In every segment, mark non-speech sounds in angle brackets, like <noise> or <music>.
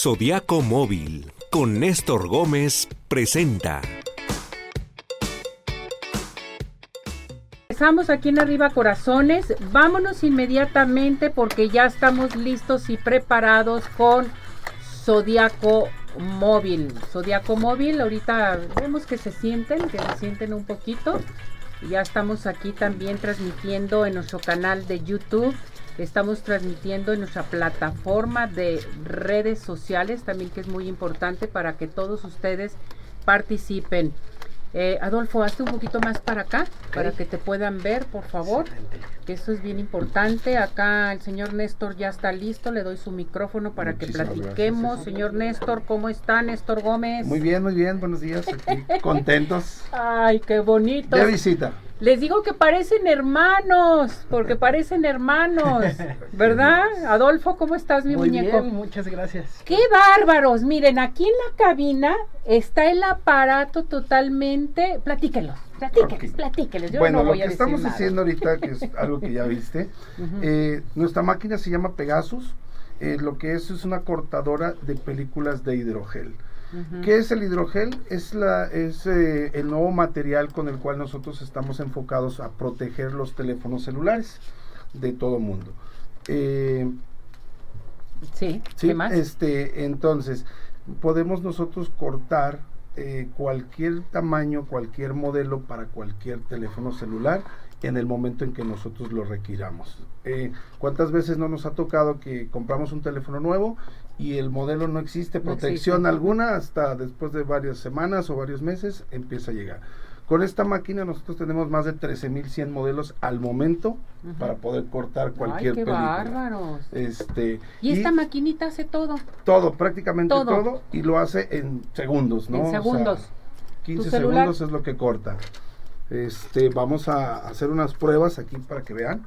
Zodiaco Móvil con Néstor Gómez presenta. Empezamos aquí en Arriba Corazones. Vámonos inmediatamente porque ya estamos listos y preparados con Zodiaco Móvil. Zodiaco Móvil, ahorita vemos que se sienten, que se sienten un poquito. Ya estamos aquí también transmitiendo en nuestro canal de YouTube. Estamos transmitiendo en nuestra plataforma de redes sociales, también que es muy importante para que todos ustedes participen. Eh, Adolfo, hazte un poquito más para acá, para que te puedan ver, por favor. Que eso es bien importante. Acá el señor Néstor ya está listo. Le doy su micrófono para que platiquemos. Señor Néstor, ¿cómo está, Néstor Gómez? Muy bien, muy bien. Buenos días. Aquí, <laughs> contentos. Ay, qué bonito. De visita. Les digo que parecen hermanos, porque <laughs> parecen hermanos, ¿verdad? Adolfo, ¿cómo estás, mi Muy muñeco? bien, muchas gracias. ¡Qué bárbaros! Miren, aquí en la cabina está el aparato totalmente. Platíquelos, platíquelos, Ok. platíquelos. Yo bueno, no lo voy que a decir estamos nada. haciendo ahorita, que es algo que ya viste, <laughs> eh, nuestra máquina se llama Pegasus. eh, lo que es es una cortadora de películas de hidrogel. ¿Qué es el hidrogel? Es, la, es eh, el nuevo material con el cual nosotros estamos enfocados a proteger los teléfonos celulares de todo mundo. Eh, Sí, Sí, ¿qué más? este, entonces, podemos nosotros cortar eh, cualquier tamaño, cualquier modelo para cualquier teléfono celular en el momento en que nosotros lo requiramos. Eh, ¿Cuántas veces no nos ha tocado que compramos un teléfono nuevo y el modelo no existe, No protección existe. alguna, hasta después de varias semanas o varios meses empieza a llegar? Con esta máquina nosotros tenemos más de 13.100 modelos al momento para poder cortar cualquier Ay, qué película. bárbaros. Este, Y esta maquinita hace todo. todo, prácticamente Todo. todo. y lo hace en segundos, ¿no? En O sea, segundos. 15 Tu celular. segundos es lo que corta. Este, vamos a hacer unas pruebas aquí para que vean.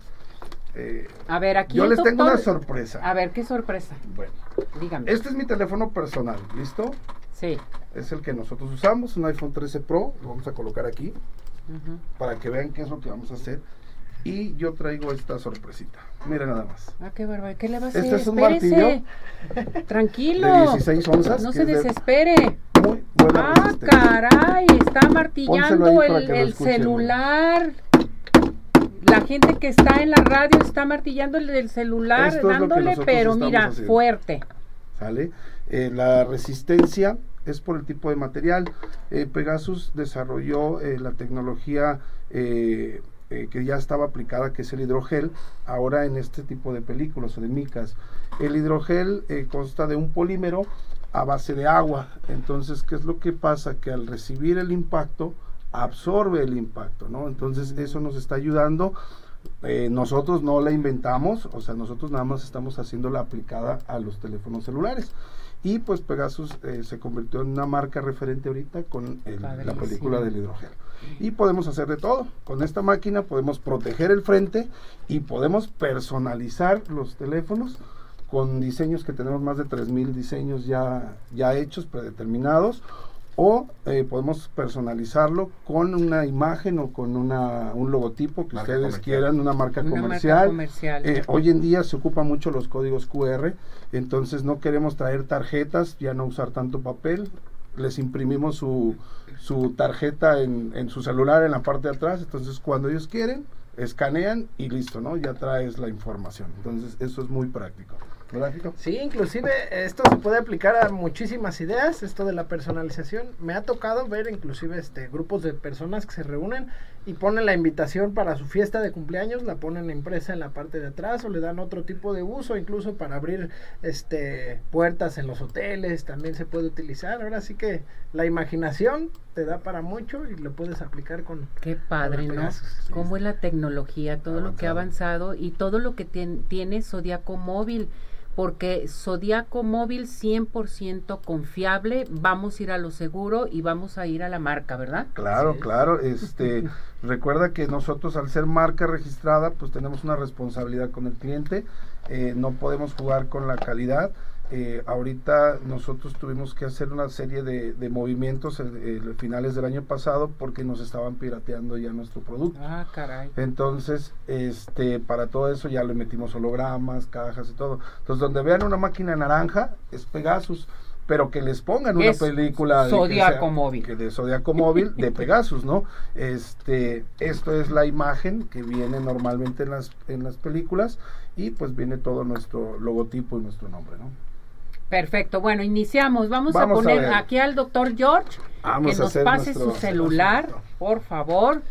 Eh, A ver, aquí. yo les tengo una sorpresa. A ver, qué sorpresa. Bueno, Dígame. este es mi teléfono personal, ¿listo? Sí. Es el que nosotros usamos, un iPhone 13 Pro, lo vamos a colocar aquí Ujú. para que vean qué es lo que vamos a hacer. Y yo traigo esta sorpresita. Mira nada más. Ah, qué bárbaro. ¿Qué le va a hacer? Este es un Espérese. Tranquilo. De 16 onzas. No se es de desespere. Muy buena Ah, resistencia. caray, está martillando el, celular. La gente que está en la radio está martillando el celular, Esto dándole, pero mira, haciendo. fuerte. ¿sale? Eh, la resistencia es por el tipo de material. Eh, Pegasus desarrolló eh, la tecnología que ya estaba aplicada, que es el hidrogel, ahora en este tipo de películas o de micas. El hidrogel consta de un polímero a base de agua. Entonces, ¿qué es lo que pasa? Que al recibir el impacto, absorbe el impacto, ¿no? Entonces, eso nos está ayudando eh, nosotros no la inventamos, o sea, nosotros nada más estamos haciendo la aplicada a los teléfonos celulares. Y pues Pegasus eh, se convirtió en una marca referente ahorita con el- la película del hidrogel. Y podemos hacer de todo. Con esta máquina podemos proteger el frente y podemos personalizar los teléfonos con diseños que tenemos más de 3.000 diseños ya, ya hechos, predeterminados. O eh, podemos personalizarlo con una imagen o con una, un logotipo que Marca ustedes comercial. quieran, una marca Una marca comercial. comercial. Eh, hoy en día se ocupan mucho los códigos QR, entonces no queremos traer tarjetas, ya no usar tanto papel. Les imprimimos su, su tarjeta en, en su celular en la parte de atrás, entonces cuando ellos quieren, escanean y listo, ¿no? Ya traes la información. Entonces eso es muy práctico. Sí, inclusive esto se puede aplicar a muchísimas ideas, esto de la personalización. Me ha tocado ver inclusive este grupos de personas que se reúnen y ponen la invitación para su fiesta de cumpleaños, la ponen impresa en la parte de atrás o le dan otro tipo de uso, incluso para abrir este puertas en los hoteles, también se puede utilizar. Ahora sí que la imaginación te da para mucho y lo puedes aplicar con Qué padre, Con ¿no? Cómo sí. es la tecnología, todo lo que ha avanzado y todo lo que tien- tiene Zodiaco Móvil. Porque Zodiaco Móvil 100% confiable, vamos a ir a lo seguro y vamos a ir a la marca, ¿verdad? Claro, Sí. claro. <laughs> Este, recuerda que nosotros al ser marca registrada, pues tenemos una responsabilidad con el cliente. eh, no podemos jugar con la calidad. Eh, ahorita nosotros tuvimos que hacer una serie de, de movimientos en, en finales del año pasado porque nos estaban pirateando ya nuestro producto. Ah, caray. Entonces, este, para todo eso ya le metimos hologramas, cajas y todo. Entonces, donde vean una máquina naranja, es Pegasus. Pero que les pongan una Es película de que sea- Móvil. que de Zodiaco Móvil de <laughs> Pegasus, ¿no? Este, esto es la imagen que viene normalmente en las, en las películas y pues viene todo nuestro logotipo y nuestro nombre, ¿no? Perfecto, bueno, iniciamos. Vamos, Vamos a poner aquí al doctor George Vamos que nos pase nuestro- su celular, por favor.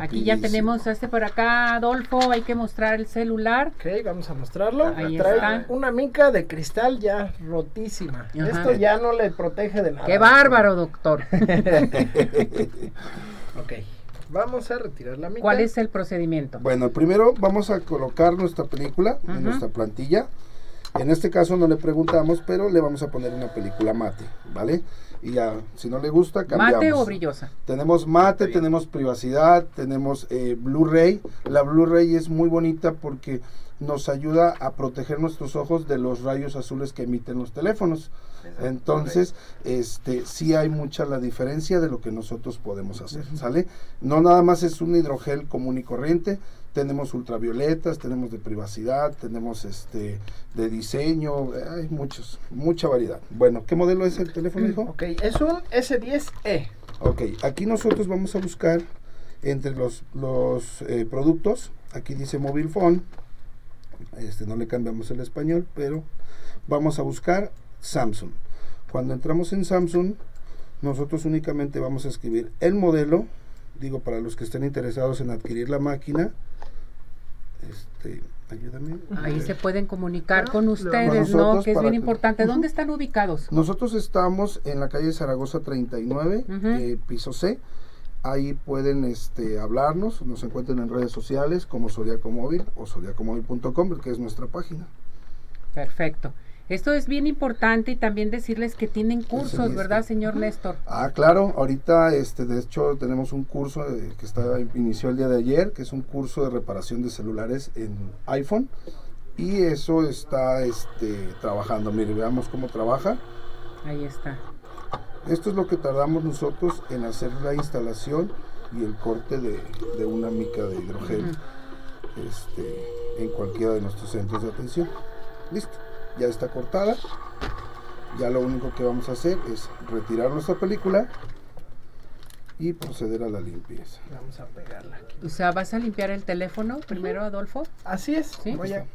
Aquí ya tenemos a este por acá, Adolfo, hay que mostrar el celular. Ok, vamos a mostrarlo. Ahí Trae está. una mica de cristal ya rotísima. Ajá. Esto ya no le protege de nada. ¡Qué bárbaro, doctor! <laughs> Ok, vamos a retirar la mica. ¿Cuál es el procedimiento? Bueno, primero vamos a colocar nuestra película en nuestra plantilla. En este caso no le preguntamos, pero le vamos a poner una película mate, ¿vale? Y ya, si no le gusta, cambiamos. ¿Mate o brillosa? Tenemos mate, tenemos privacidad, tenemos eh, Blu-ray. La Blu-ray es muy bonita porque nos ayuda a proteger nuestros ojos de los rayos azules que emiten los teléfonos. Entonces, este, sí hay mucha la diferencia de lo que nosotros podemos hacer, ¿sale? No nada más es un hidrogel común y corriente, tenemos ultravioletas, tenemos de privacidad, tenemos este de diseño, hay muchos, mucha variedad. Bueno, ¿qué modelo es el teléfono, hijo? Ok, es un S10e. Ok, aquí nosotros vamos a buscar entre los, los eh, productos, aquí dice mobile phone, este no le cambiamos el español, pero vamos a buscar Samsung. Cuando entramos en Samsung, nosotros únicamente vamos a escribir el modelo, digo para los que estén interesados en adquirir la máquina, este, ayúdame. Ahí se pueden comunicar Ah, con ustedes, Con ¿no? Que es bien que- importante. ¿Dónde están ubicados? Nosotros estamos en la calle Zaragoza 39, Ujú. eh, piso C. Ahí pueden este, hablarnos, nos encuentran en redes sociales como Zodiaco Móvil o zodiacomóvil.com, que es nuestra página. Perfecto. Esto es bien importante y también decirles que tienen cursos, sí, ¿verdad, señor Néstor? Ah, claro, ahorita este, de hecho tenemos un curso eh, que está, inició el día de ayer, que es un curso de reparación de celulares en iPhone. Y eso está este, trabajando. Mire, veamos cómo trabaja. Ahí está. Esto es lo que tardamos nosotros en hacer la instalación y el corte de, de una mica de hidrogel Ujú. este, en cualquiera de nuestros centros de atención. Listo, ya está cortada. Ya lo único que vamos a hacer es retirar nuestra película y proceder a la limpieza. Vamos a pegarla aquí. O sea, ¿vas a limpiar el teléfono primero, Adolfo? Así es. Sí. Voy a.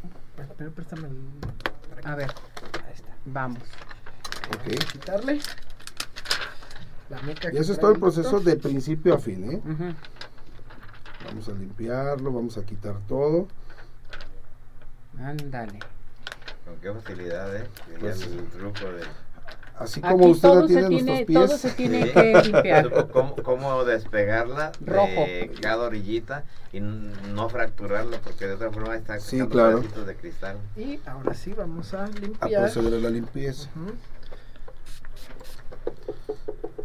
Pero préstame el. A ver, Ahí está. vamos. Ok. Vamos a quitarle. La mica Y eso es todo el proceso doctor. de principio a fin. ¿eh? Vamos a limpiarlo, vamos a quitar todo. Ándale. Con qué facilidad, ¿eh? Ya Pues- el truco de... Así como Aquí usted todo la se tiene pies. todo se tiene Sí. que limpiar. Cómo, cómo despegarla Rojo. de cada orillita y no fracturarla porque de otra forma está Sí, sacando claro. pedacitos de cristal. Y ahora sí vamos a A limpiar. proceder a la limpieza. Ujú.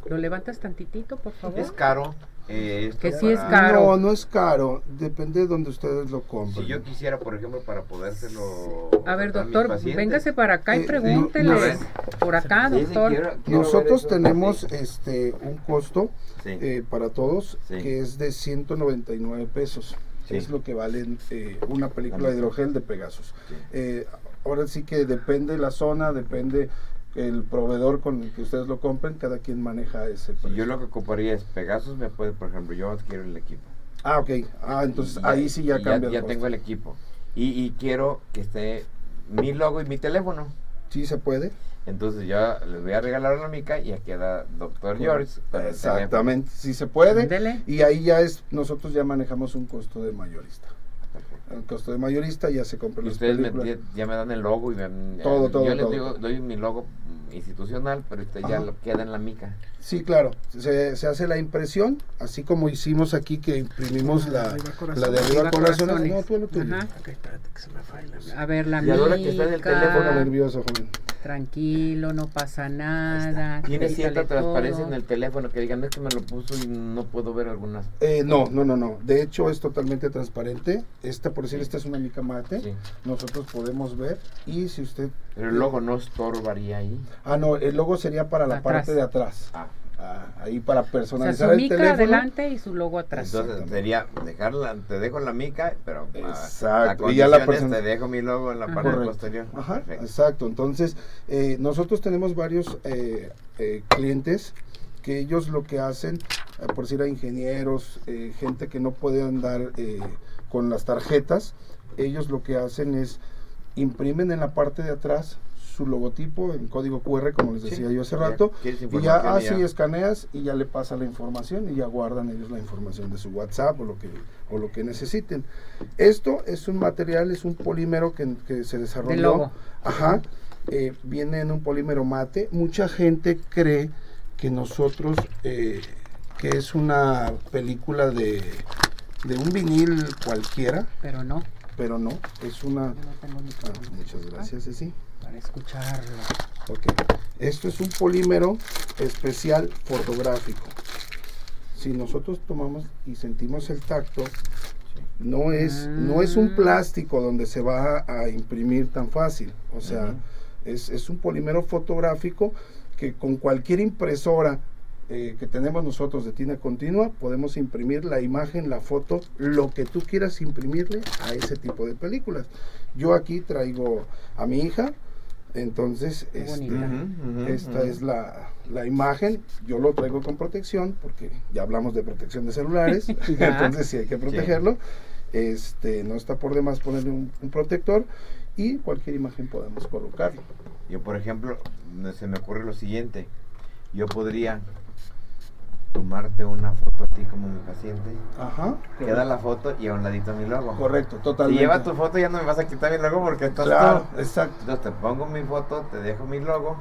¿Lo levantas tantitito, por favor? Es caro. Eh, Que sí es caro. No, no es caro. Depende de donde ustedes lo compren. Si yo quisiera, por ejemplo, para podérselo... A ver, doctor, pacientes, véngase para acá y Eh, pregúntele. a. Por acá, doctor. quiero- quiero ver Nosotros tenemos Sí, este un costo sí. eh, para todos Sí. que es de 199 pesos. Sí. Es lo que vale eh, una película de hidrogel de Pegasus. Sí. Eh, ahora sí que depende la zona, depende el proveedor con el que ustedes lo compren, cada quien maneja ese precio. yo lo que ocuparía es Pegasus, me puede, por ejemplo, yo adquiero el equipo. Ah, ok. Ah, entonces Y ahí sí ya cambia. Ya, costo. tengo el equipo. Y, y quiero que esté mi logo y mi teléfono. Sí se puede. Entonces yo les voy a regalar una mica y aquí queda Doctor George. Exactamente, sí se puede. Y ahí ya es, nosotros ya manejamos un costo de mayorista. El costo de mayorista ya se compra Y las ustedes ya me dan el logo y me, Todo, eh, todo, Yo les todo. digo, doy mi logo institucional, pero usted ya lo queda en la mica. Sí, claro. Se, se hace la impresión, así como hicimos aquí que imprimimos la, la de arriba corazones. No, tú lo tuyo. Ajá. Ok, espérate que se me falla. A ver, la Y ahora que está en el mica. Teléfono nervioso, joven. Tranquilo, no pasa nada. Tiene cierta transparencia todo. en el teléfono que digan, no es que me lo puso y no puedo ver algunas. Eh, no, no, no, no. De hecho es totalmente transparente. Esta, por decir, esta es una mica mate. Sí. Nosotros podemos ver y si usted... Pero el logo no estorbaría ahí. Ah, no, el logo sería para la Atrás. parte de atrás. Ah, Ah, ahí para O sea, personalizar su el mica teléfono. adelante y su logo atrás. entonces sería dejarla, te dejo la mica, pero ah, Exacto, la y ya la condición es, persona- te dejo mi logo en la Ajá. parte Correcto. posterior. Ajá, Perfecto. exacto. Entonces, eh, nosotros tenemos varios eh, eh, clientes que ellos lo que hacen, eh, por decir a ingenieros, eh, gente que no puede andar eh, con las tarjetas, ellos lo que hacen es imprimen en la parte de atrás su logotipo en código QR, como les Sí, decía yo hace rato, y ya así escaneas y ya le pasa la información y ya guardan ellos la información de su WhatsApp o lo que, o lo que necesiten. Esto es un material, es un polímero que, que se desarrolló. logo. Ajá. eh, viene en un polímero mate. Mucha gente cree que nosotros, eh, que es una película de, de un vinil cualquiera, Pero no, pero no, es una... no Ah, muchas gracias, sí. Para escucharlo. Ok. Esto es un polímero especial fotográfico. Si nosotros tomamos y sentimos el tacto, no es, no es un Mm. plástico donde se va a imprimir tan fácil. O sea, es, es un polímero fotográfico que con cualquier impresora eh, que tenemos nosotros de tina continua, podemos imprimir la imagen, la foto, lo que tú quieras imprimirle a ese tipo de películas. Yo aquí traigo a mi hija, entonces este, esta es la, la imagen, yo lo traigo con protección, porque ya hablamos de protección de celulares, <laughs> <laughs> entonces sí hay que protegerlo. Este, no está por demás ponerle un, un protector y cualquier imagen podemos colocarlo. Yo, por ejemplo, se me ocurre lo siguiente. Yo podría tomarte una foto a ti como mi paciente. Ajá. Queda la foto y a un ladito mi logo. Correcto, Si totalmente. lleva tu foto ya no me vas a quitar mi logo porque estás Claro, tú. exacto. Entonces te pongo mi foto, te dejo mi logo,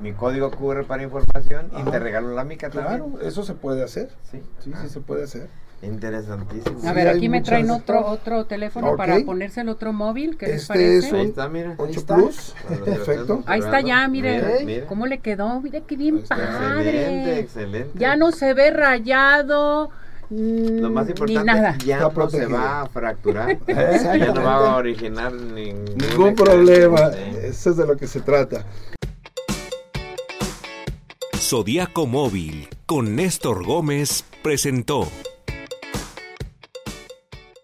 mi código QR para información y te regalo la mica Claro, también. eso se puede hacer. Sí, Sí, sí se puede hacer. Interesantísimo. A ver, aquí me muchas- traen otro otro teléfono para ponerse el otro móvil, ¿qué les Este parece? es Ahí un está, mira. 8 está. Plus, perfecto. Ahí está ya, observando. mire. Mira, mira. ¿Cómo le quedó? Mira qué bien Ahí padre. Excelente, excelente. Ya no se ve rayado. mm, Lo más ni importante, nada. ya Está no protegido. se va a fracturar. <laughs> Ya no va a originar ningún, Ningún problema. Sí. Eso es de lo que se trata. Zodiaco Móvil con Néstor Gómez presentó